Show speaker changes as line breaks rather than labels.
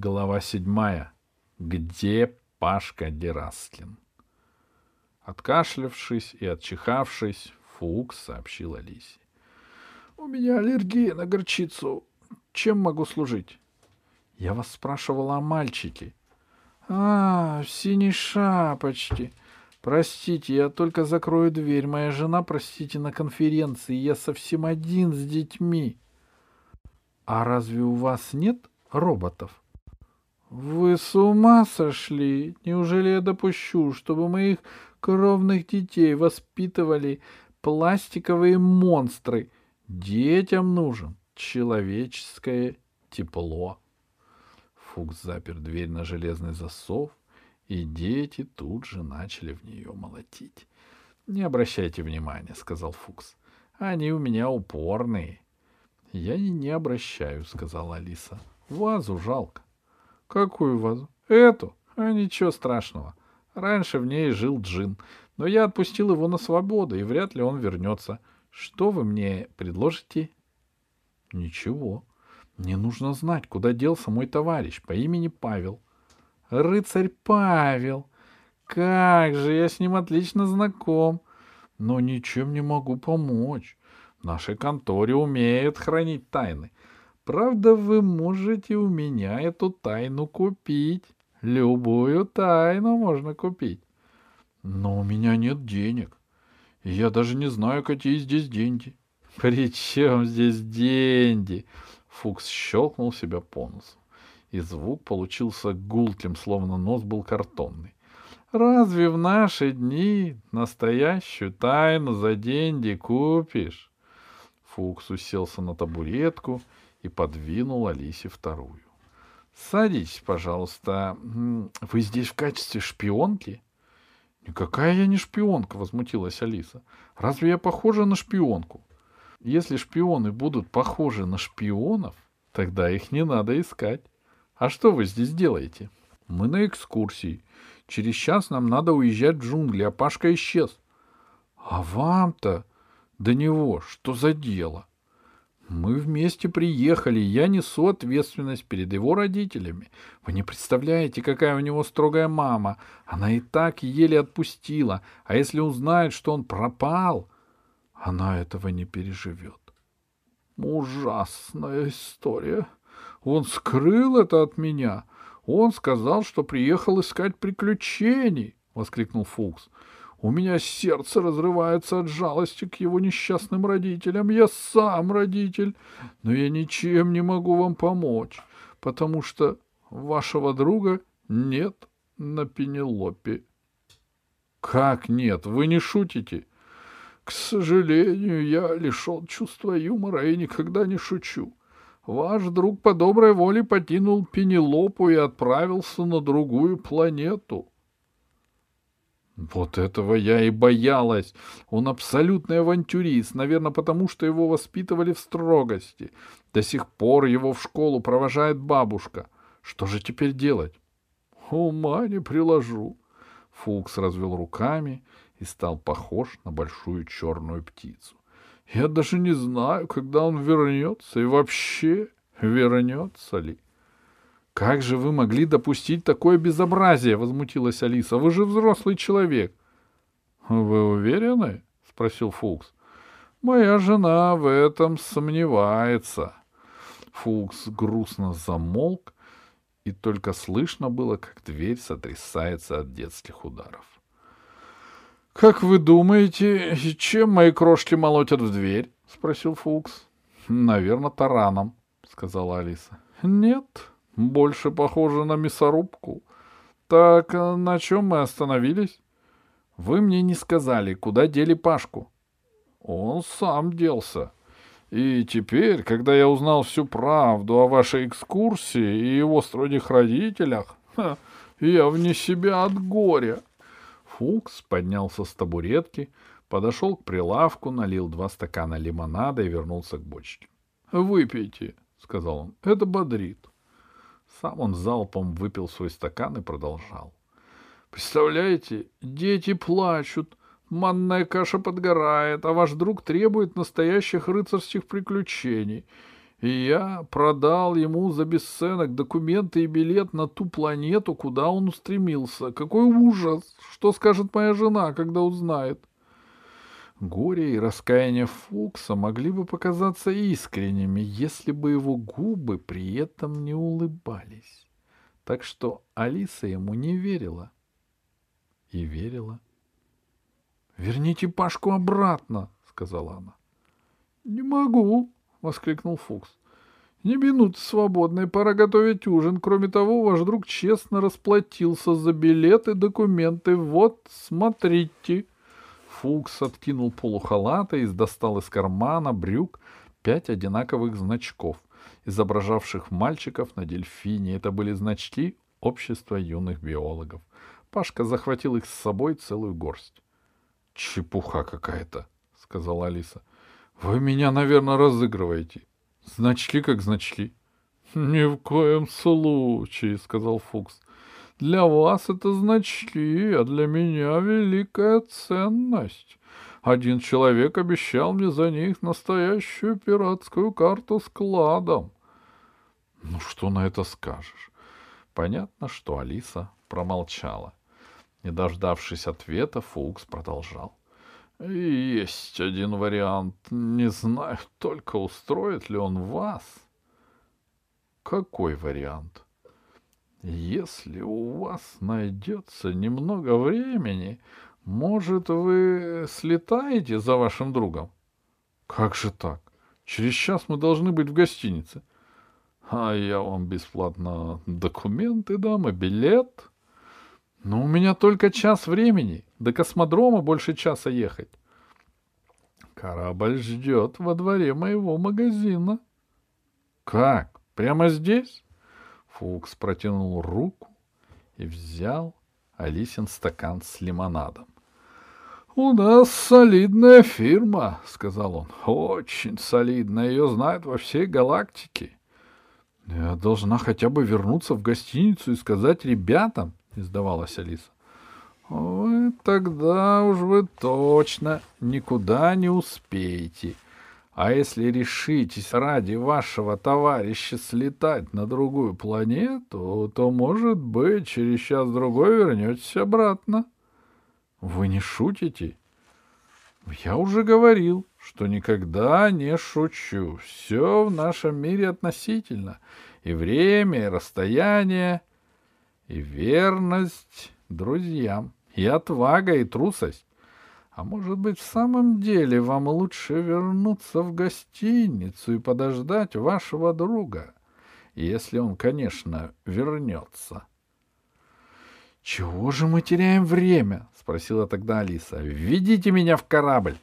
Глава седьмая. Где Пашка Дерастлин? Откашлявшись и отчихавшись, Фукс сообщил Алисе. — У меня аллергия на горчицу. Чем могу служить? — Я вас спрашивала о мальчике. — А, в синей шапочке. Простите, я только закрою дверь. Моя жена, простите, на конференции. Я совсем один с детьми. — А разве у вас нет роботов? — Вы с ума сошли? Неужели я допущу, чтобы моих кровных детей воспитывали пластиковые монстры? Детям нужен человеческое тепло. Фукс запер дверь на железный засов, и дети тут же начали в нее молотить. — Не обращайте внимания, — сказал Фукс. — Они у меня упорные. — Я и не обращаю, — сказала Алиса. — Вазу жалко. — Какую вазу? — Эту. А ничего страшного. Раньше в ней жил джин, но я отпустил его на свободу, и вряд ли он вернется. Что вы мне предложите? — Ничего. Мне нужно знать, куда делся мой товарищ по имени Павел. — Рыцарь Павел! Как же, я с ним отлично знаком. Но ничем не могу помочь. В нашей конторе умеют хранить тайны. Правда, вы можете у меня эту тайну купить. Любую тайну можно купить. Но у меня нет денег. И я даже не знаю, какие здесь деньги. При чем здесь деньги? Фукс щелкнул себя по носу. И звук получился гулким, словно нос был картонный. Разве в наши дни настоящую тайну за деньги купишь? Фукс уселся на табуретку и подвинул Алисе вторую. Садитесь, пожалуйста. Вы здесь в качестве шпионки? Никакая я не шпионка, возмутилась Алиса. Разве я похожа на шпионку? Если шпионы будут похожи на шпионов, тогда их не надо искать. А что вы здесь делаете? Мы на экскурсии. Через час нам надо уезжать в джунгли, а Пашка исчез. А вам-то до него что за дело? Мы вместе приехали, я несу ответственность перед его родителями. Вы не представляете, какая у него строгая мама. Она и так еле отпустила. А если узнает, что он пропал, она этого не переживет. Ужасная история. Он скрыл это от меня. Он сказал, что приехал искать приключений, — воскликнул Фукс. У меня сердце разрывается от жалости к его несчастным родителям. Я сам родитель, но я ничем не могу вам помочь, потому что вашего друга нет на Пенелопе. — Как нет? Вы не шутите? — К сожалению, я лишен чувства юмора и никогда не шучу. Ваш друг по доброй воле покинул Пенелопу и отправился на другую планету. — вот этого я и боялась. Он абсолютный авантюрист, наверное, потому что его воспитывали в строгости. До сих пор его в школу провожает бабушка. Что же теперь делать? Ума не приложу. Фукс развел руками и стал похож на большую черную птицу. Я даже не знаю, когда он вернется и вообще вернется ли. «Как же вы могли допустить такое безобразие?» — возмутилась Алиса. «Вы же взрослый человек». «Вы уверены?» — спросил Фукс. «Моя жена в этом сомневается». Фукс грустно замолк, и только слышно было, как дверь сотрясается от детских ударов. «Как вы думаете, чем мои крошки молотят в дверь?» — спросил Фукс. «Наверное, тараном», — сказала Алиса. «Нет», больше похоже на мясорубку. Так э, на чем мы остановились? Вы мне не сказали, куда дели Пашку. Он сам делся. И теперь, когда я узнал всю правду о вашей экскурсии и его строгих родителях, ха, я вне себя от горя. Фукс поднялся с табуретки, подошел к прилавку, налил два стакана лимонада и вернулся к бочке. — Выпейте, — сказал он, — это бодрит. Сам он залпом выпил свой стакан и продолжал. «Представляете, дети плачут, манная каша подгорает, а ваш друг требует настоящих рыцарских приключений. И я продал ему за бесценок документы и билет на ту планету, куда он устремился. Какой ужас! Что скажет моя жена, когда узнает? Горе и раскаяние Фукса могли бы показаться искренними, если бы его губы при этом не улыбались. Так что Алиса ему не верила. И верила. «Верните Пашку обратно», — сказала она. «Не могу», — воскликнул Фукс. «Не минуты свободной, пора готовить ужин. Кроме того, ваш друг честно расплатился за билеты, документы. Вот, смотрите». Фукс откинул полухалата и достал из кармана брюк пять одинаковых значков, изображавших мальчиков на дельфине. Это были значки общества юных биологов. Пашка захватил их с собой целую горсть. «Чепуха какая-то», — сказала Алиса. «Вы меня, наверное, разыгрываете. Значки как значки». «Ни в коем случае», — сказал Фукс. «Для вас это значки, а для меня великая ценность. Один человек обещал мне за них настоящую пиратскую карту с кладом». «Ну что на это скажешь?» Понятно, что Алиса промолчала. Не дождавшись ответа, Фукс продолжал. «Есть один вариант. Не знаю только, устроит ли он вас». «Какой вариант?» «Если у вас найдется немного времени, может, вы слетаете за вашим другом?» «Как же так? Через час мы должны быть в гостинице». «А я вам бесплатно документы дам и билет». Но у меня только час времени. До космодрома больше часа ехать. Корабль ждет во дворе моего магазина. Как? Прямо здесь? Фукс протянул руку и взял Алисин стакан с лимонадом. «У нас солидная фирма», — сказал он. «Очень солидная. Ее знают во всей галактике». «Я должна хотя бы вернуться в гостиницу и сказать ребятам, не сдавалась Алиса. Ой, тогда уж вы точно никуда не успеете. А если решитесь ради вашего товарища слетать на другую планету, то, может быть, через час-другой вернетесь обратно. Вы не шутите? Я уже говорил, что никогда не шучу. Все в нашем мире относительно. И время, и расстояние и верность друзьям, и отвага, и трусость. А может быть, в самом деле вам лучше вернуться в гостиницу и подождать вашего друга, если он, конечно, вернется. — Чего же мы теряем время? — спросила тогда Алиса. — Введите меня в корабль.